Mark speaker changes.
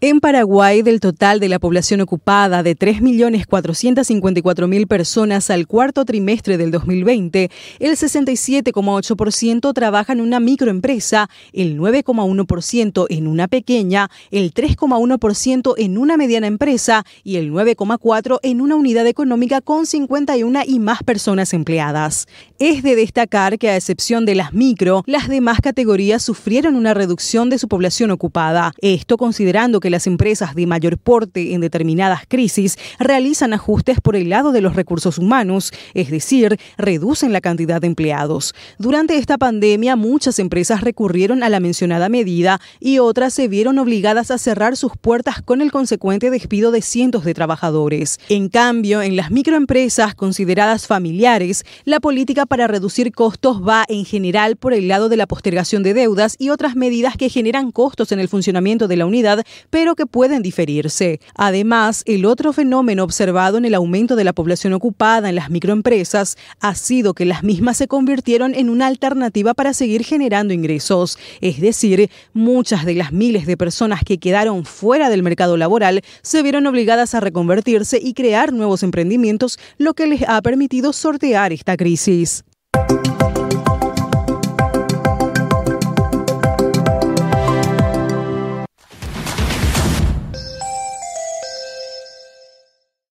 Speaker 1: En Paraguay, del total de la población ocupada de 3.454.000 personas al cuarto trimestre del 2020, el 67,8% trabaja en una microempresa, el 9,1% en una pequeña, el 3,1% en una mediana empresa y el 9,4% en una unidad económica con 51 y más personas empleadas. Es de destacar que a excepción de las micro, las demás categorías sufrieron una reducción de su población ocupada. Esto considerando que las empresas de mayor porte en determinadas crisis realizan ajustes por el lado de los recursos humanos, es decir, reducen la cantidad de empleados. Durante esta pandemia, muchas empresas recurrieron a la mencionada medida y otras se vieron obligadas a cerrar sus puertas con el consecuente despido de cientos de trabajadores. En cambio, en las microempresas consideradas familiares, la política para reducir costos va en general por el lado de la postergación de deudas y otras medidas que generan costos en el funcionamiento de la unidad, pero que pueden diferirse. Además, el otro fenómeno observado en el aumento de la población ocupada en las microempresas ha sido que las mismas se convirtieron en una alternativa para seguir generando ingresos. Es decir, muchas de las miles de personas que quedaron fuera del mercado laboral se vieron obligadas a reconvertirse y crear nuevos emprendimientos, lo que les ha permitido sortear esta crisis.